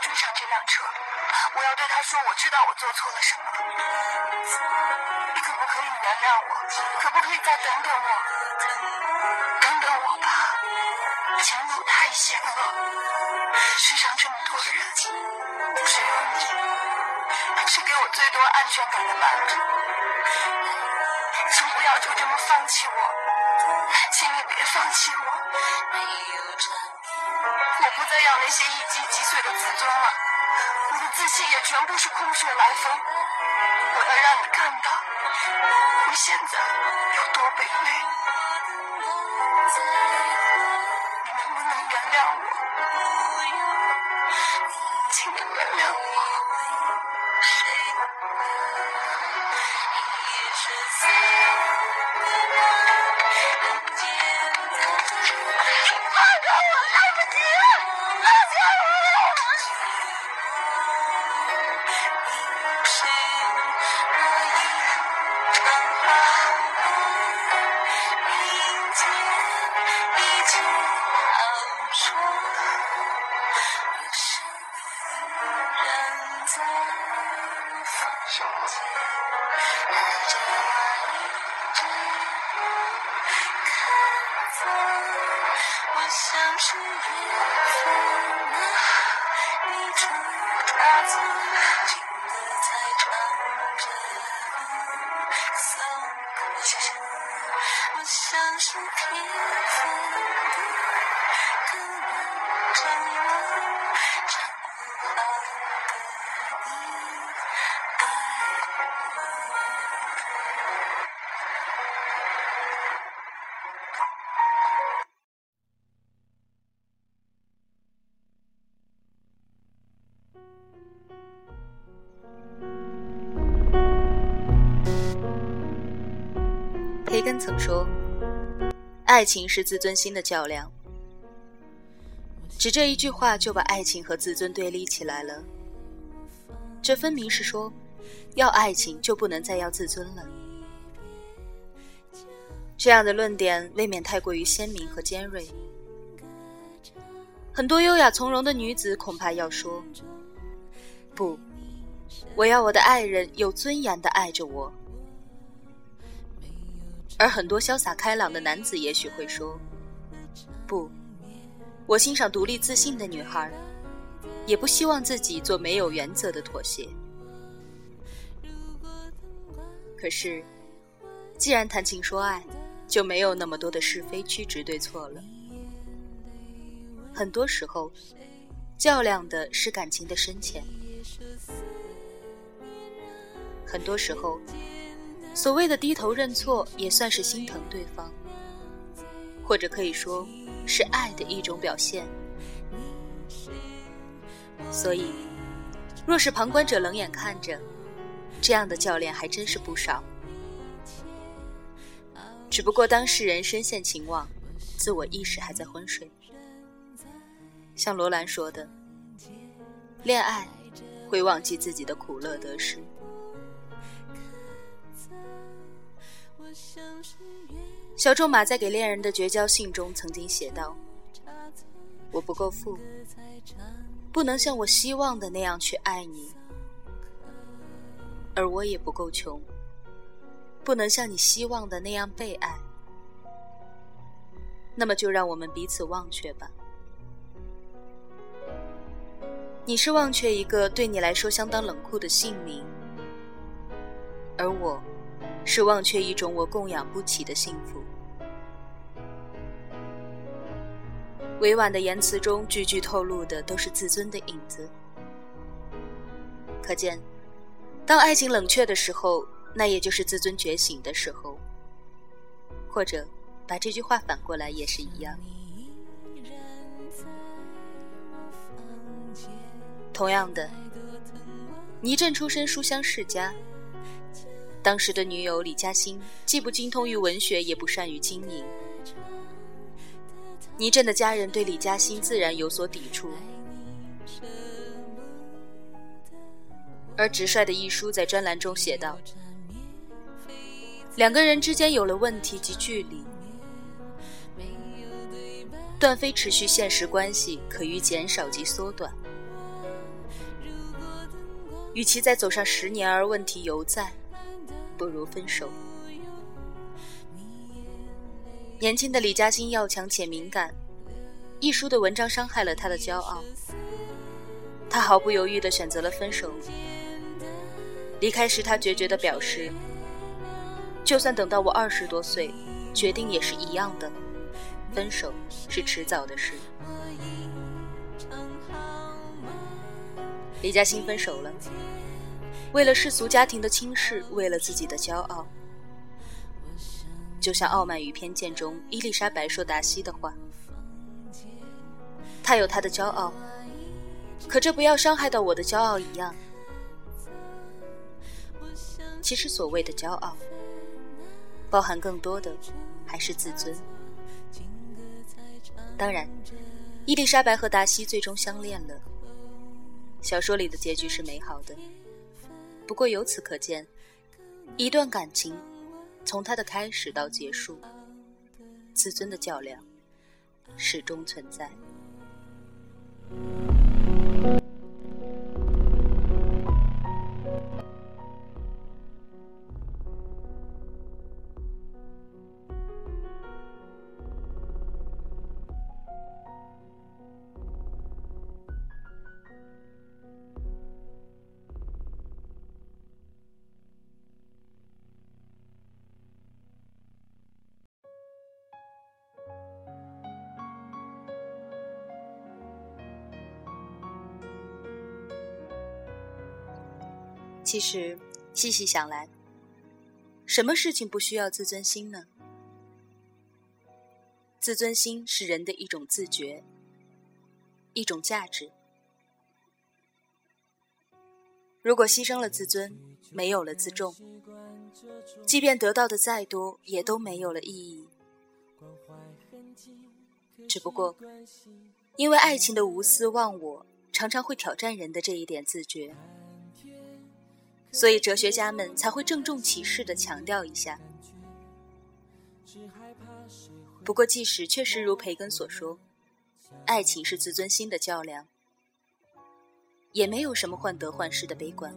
追上这辆车，我要对他说，我知道我做错了什么。你可不可以原谅我？可不可以再等等我？等等我吧，前路太险恶，世上这么多人，只有你是给我最多安全感的伴侣。请不要就这么放弃我，请你别放弃我。我不再要那些一击即碎的自尊了，我的自信也全部是空穴来风。我要让你看到，我现在有多卑微。God's 说：“爱情是自尊心的较量。”只这一句话就把爱情和自尊对立起来了。这分明是说，要爱情就不能再要自尊了。这样的论点未免太过于鲜明和尖锐。很多优雅从容的女子恐怕要说：“不，我要我的爱人有尊严的爱着我。”而很多潇洒开朗的男子也许会说：“不，我欣赏独立自信的女孩，也不希望自己做没有原则的妥协。”可是，既然谈情说爱，就没有那么多的是非曲直对错了。很多时候，较量的是感情的深浅；很多时候。所谓的低头认错，也算是心疼对方，或者可以说是爱的一种表现。所以，若是旁观者冷眼看着，这样的教练还真是不少。只不过当事人深陷情网，自我意识还在昏睡。像罗兰说的，恋爱会忘记自己的苦乐得失。小仲马在给恋人的绝交信中曾经写道：“我不够富，不能像我希望的那样去爱你；而我也不够穷，不能像你希望的那样被爱。那么，就让我们彼此忘却吧。你是忘却一个对你来说相当冷酷的姓名，而我……”是忘却一种我供养不起的幸福。委婉的言辞中，句句透露的都是自尊的影子。可见，当爱情冷却的时候，那也就是自尊觉醒的时候。或者，把这句话反过来也是一样。同样的，倪震出身书香世家。当时的女友李嘉欣既不精通于文学，也不善于经营。倪震的家人对李嘉欣自然有所抵触，而直率的一书在专栏中写道：“两个人之间有了问题及距离，断非持续现实关系可予减少及缩短，与其再走上十年而问题犹在，不如分手。年轻的李嘉欣要强且敏感，一书的文章伤害了他的骄傲，他毫不犹豫地选择了分手。离开时，他决绝地表示：“就算等到我二十多岁，决定也是一样的，分手是迟早的事。”李嘉欣分手了，为了世俗家庭的轻视，为了自己的骄傲。就像《傲慢与偏见》中伊丽莎白说达西的话：“他有他的骄傲，可这不要伤害到我的骄傲一样。”其实所谓的骄傲，包含更多的还是自尊。当然，伊丽莎白和达西最终相恋了，小说里的结局是美好的。不过由此可见，一段感情。从它的开始到结束，自尊的较量始终存在。其实，细细想来，什么事情不需要自尊心呢？自尊心是人的一种自觉，一种价值。如果牺牲了自尊，没有了自重，即便得到的再多，也都没有了意义。只不过，因为爱情的无私忘我，常常会挑战人的这一点自觉。所以，哲学家们才会郑重其事地强调一下。不过，即使确实如培根所说，爱情是自尊心的较量，也没有什么患得患失的悲观。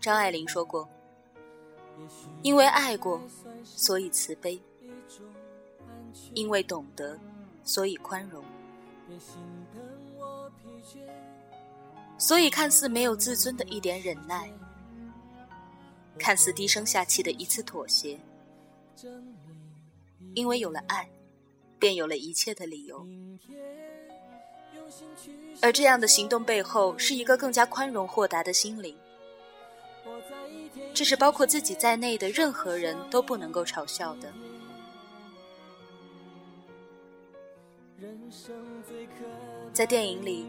张爱玲说过：“因为爱过，所以慈悲；因为懂得，所以宽容。”所以，看似没有自尊的一点忍耐，看似低声下气的一次妥协，因为有了爱，便有了一切的理由。而这样的行动背后，是一个更加宽容豁达的心灵。这是包括自己在内的任何人都不能够嘲笑的。在电影里。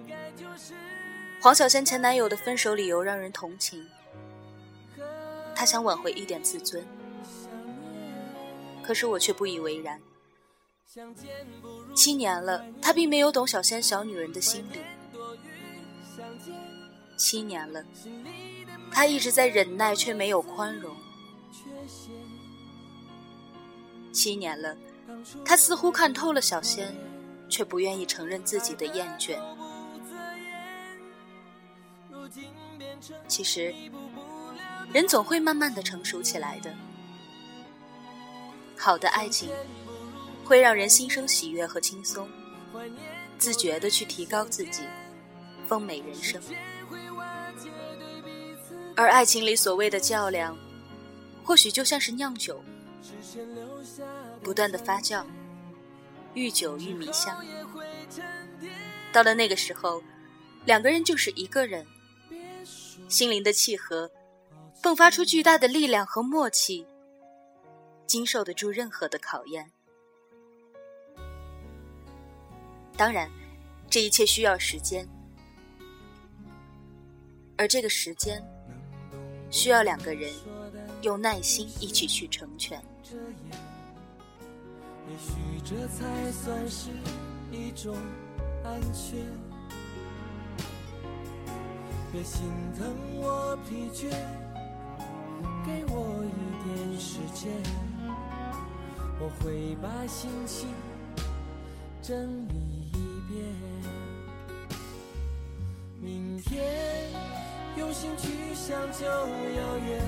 黄小仙前男友的分手理由让人同情，他想挽回一点自尊，可是我却不以为然。七年了，他并没有懂小仙小女人的心理。七年了，他一直在忍耐，却没有宽容。七年了，他似乎看透了小仙，却不愿意承认自己的厌倦。其实，人总会慢慢的成熟起来的。好的爱情会让人心生喜悦和轻松，自觉的去提高自己，丰美人生。而爱情里所谓的较量，或许就像是酿酒，不断的发酵，愈久愈迷香。到了那个时候，两个人就是一个人。心灵的契合，迸发出巨大的力量和默契，经受得住任何的考验。当然，这一切需要时间，而这个时间，需要两个人用耐心一起去成全。也许这才算是一种安全。别心疼我疲倦，给我一点时间，我会把心情整理一遍。明天用心去想就遥远。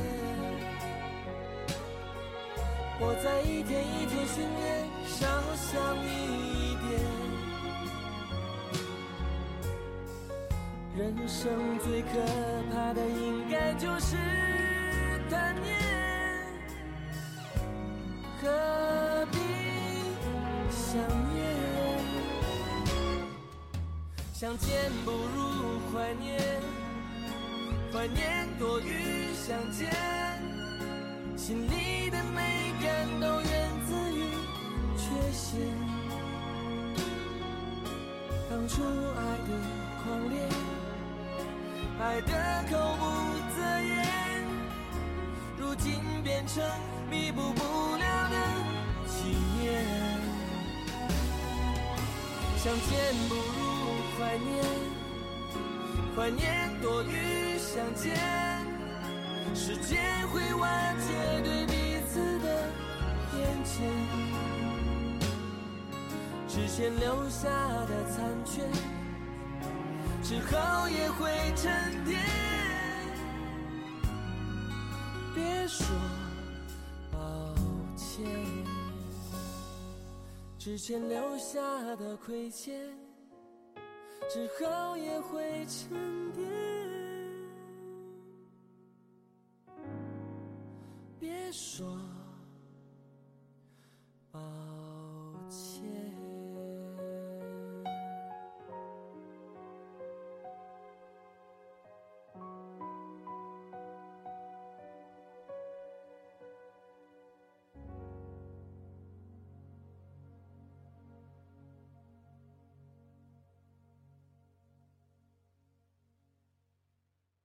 我在一天一天训练，少想你一点。人生最可怕的应该就是贪念，何必想念？相见不如怀念，怀念多于相见。心里的美感都源自于缺陷，当初爱的狂烈。爱的口不择言，如今变成弥补不了的纪念。相见不如怀念，怀念多于相见。时间会瓦解对彼此的偏见，之前留下的残缺。之后也会沉淀，别说抱歉。之前留下的亏欠，之后也会沉淀，别说。